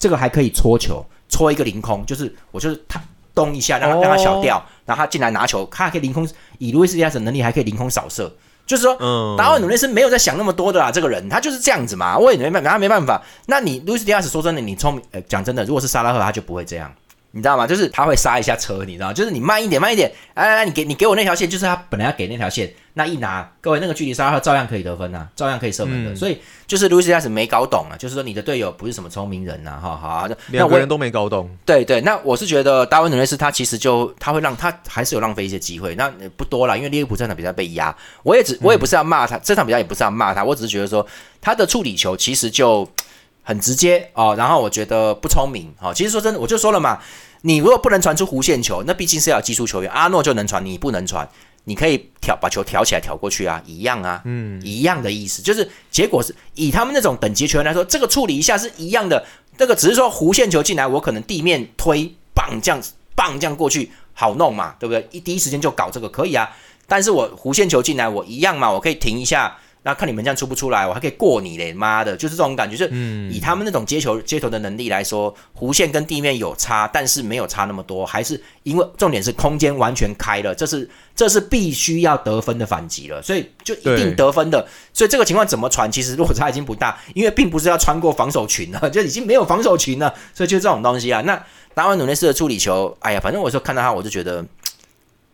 这个还可以搓球，搓一个凌空，就是我就是他咚一下，让他让他小掉，然后他进来拿球，他还可以凌空，以路易斯迪亚斯能力还可以凌空扫射。就是说，达尔努内斯没有在想那么多的啦，这个人他就是这样子嘛，我也没办法，他没办法。那你路易斯迪亚斯说真的，你聪明，呃，讲真的，如果是沙拉赫，他就不会这样。你知道吗？就是他会刹一下车，你知道，就是你慢一点，慢一点，来来来，你给你给我那条线，就是他本来要给那条线，那一拿，各位那个距离杀他照样可以得分呐，照样可以射门的。所以就是 Lucas 没搞懂啊，就是说你的队友不是什么聪明人呐，哈，好，两个人都没搞懂。对对，那我是觉得达文努内斯他其实就他会让他还是有浪费一些机会，那不多了，因为利物浦这场比赛被压，我也只我也不是要骂他，这场比赛也不是要骂他，我只是觉得说他的处理球其实就很直接哦，然后我觉得不聪明，哦，其实说真的，我就说了嘛。你如果不能传出弧线球，那毕竟是要技术球员。阿诺就能传，你不能传，你可以挑把球挑起来挑过去啊，一样啊，嗯，一样的意思，就是结果是以他们那种等级球员来说，这个处理一下是一样的。这个只是说弧线球进来，我可能地面推棒这样棒这样过去好弄嘛，对不对？一第一时间就搞这个可以啊，但是我弧线球进来，我一样嘛，我可以停一下。那看你们这样出不出来，我还可以过你嘞！妈的，就是这种感觉，就是以他们那种接球接球的能力来说，弧线跟地面有差，但是没有差那么多，还是因为重点是空间完全开了，这是这是必须要得分的反击了，所以就一定得分的。所以这个情况怎么传，其实落差已经不大，因为并不是要穿过防守群了，就已经没有防守群了，所以就这种东西啊。那达文努内斯的处理球，哎呀，反正我说看到他，我就觉得。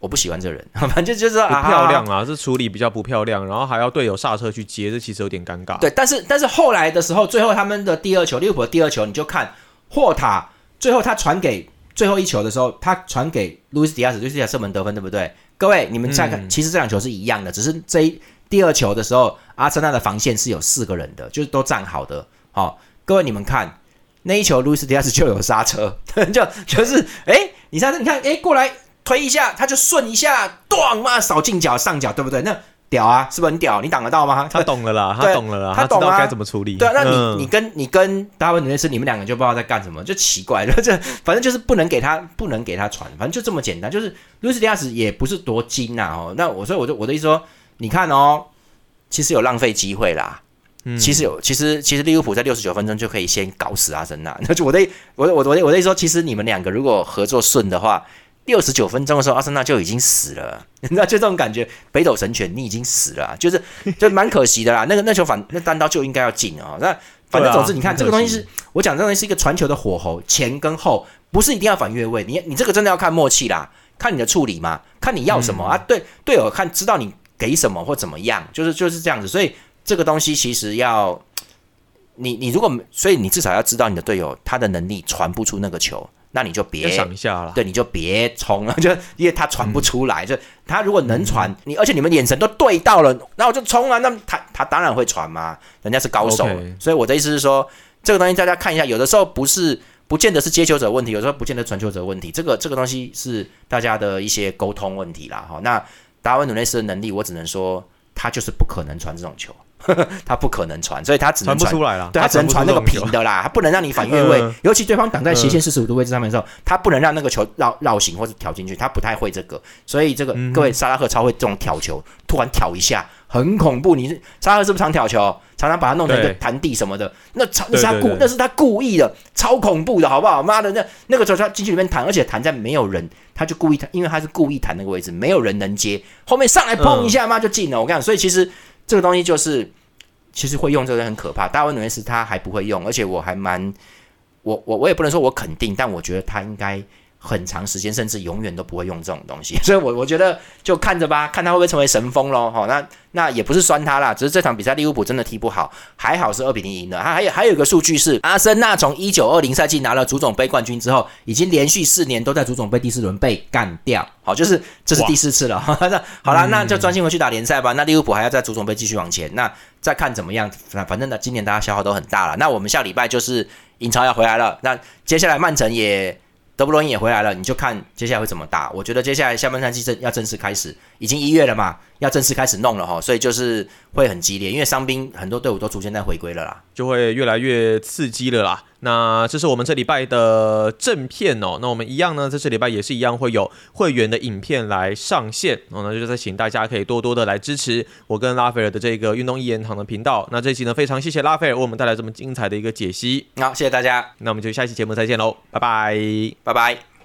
我不喜欢这人，反正就是不漂亮啊，这处理比较不漂亮，然后还要队友刹车去接，这其实有点尴尬。对，但是但是后来的时候，最后他们的第二球，利物浦的第二球，你就看霍塔最后他传给最后一球的时候，他传给路易斯迪亚斯，路易斯迪亚斯射门得分，对不对？各位，你们再看，其实这两球是一样的，只是这一第二球的时候，阿森纳的防线是有四个人的，就是都站好的。好，各位你们看那一球，路易斯迪亚斯就有刹车，就就是哎，你刹车，你看哎过来。推一下，他就顺一下，咣嘛扫进脚上脚，对不对？那屌啊，是不是很屌？你挡得到吗？他懂了啦，他懂了啦，他懂该怎么处理。对，那你你跟你跟大卫女士，你们两个就不知道在干什么，就奇怪了。这反正就是不能给他，不能给他传，反正就这么简单。就是路易斯迪亚斯也不是多精呐哦。那我所以我就我的意思说，你看哦，其实有浪费机会啦。嗯，其实有，其实其实利物浦在六十九分钟就可以先搞死阿森纳。那就我的我我我的我的意思说，其实你们两个如果合作顺的话。六十九分钟的时候，阿森纳就已经死了，你知道就这种感觉，北斗神拳，你已经死了，就是就蛮可惜的啦。那个那球反那单刀就应该要进啊。那反正总之，你看这个东西是我讲，这东西是一个传球的火候，前跟后不是一定要反越位，你你这个真的要看默契啦，看你的处理嘛，看你要什么啊。对队友看知道你给什么或怎么样，就是就是这样子。所以这个东西其实要你你如果所以你至少要知道你的队友他的能力传不出那个球。那你就别想一下了，对，你就别冲了，就因为他传不出来，就他如果能传，你而且你们眼神都对到了，那我就冲啊，那他他当然会传嘛，人家是高手，所以我的意思是说，这个东西大家看一下，有的时候不是不见得是接球者问题，有时候不见得传球者问题，这个这个东西是大家的一些沟通问题啦，哈，那达文努内斯的能力，我只能说他就是不可能传这种球。他不可能传，所以他只能传不出来了。对他只能传那个平的啦，他不能让你反越位。尤其对方挡在斜线四十五度位置上面的时候，他不能让那个球绕绕行或者挑进去，他不太会这个。所以这个各位沙拉赫超会这种挑球，突然挑一下很恐怖。你是沙拉赫是不是常挑球？常常把它弄成一个弹地什么的？那超那是他故那是他故意的，超恐怖的好不好？妈的，那那个球他进去里面弹，而且弹在没有人，他就故意弹，因为他是故意弹那个位置，没有人能接，后面上来碰一下，妈就进了。我跟你讲，所以其实。这个东西就是，其实会用这个很可怕。大卫努内斯他还不会用，而且我还蛮，我我我也不能说我肯定，但我觉得他应该。很长时间，甚至永远都不会用这种东西，所以，我我觉得就看着吧，看他会不会成为神锋喽。哈，那那也不是酸他啦，只是这场比赛利物浦真的踢不好，还好是二比零赢了。他还有还有一个数据是，阿森纳从一九二零赛季拿了足总杯冠军之后，已经连续四年都在足总杯第四轮被干掉。好，就是这是第四次了。那好了，那就专心回去打联赛吧。那利物浦还要在足总杯继续往前，那再看怎么样。反反正呢，今年大家消耗都很大了。那我们下礼拜就是英超要回来了，那接下来曼城也。德布罗因也回来了，你就看接下来会怎么打。我觉得接下来下半赛季正要正式开始，已经一月了嘛，要正式开始弄了哈，所以就是会很激烈，因为伤兵很多队伍都逐渐在回归了啦，就会越来越刺激了啦。那这是我们这礼拜的正片哦。那我们一样呢，在这礼拜也是一样会有会员的影片来上线哦。那就是请大家可以多多的来支持我跟拉斐尔的这个运动一言堂的频道。那这期呢，非常谢谢拉斐尔为我们带来这么精彩的一个解析。好，谢谢大家，那我们就下期节目再见喽，拜拜，拜拜。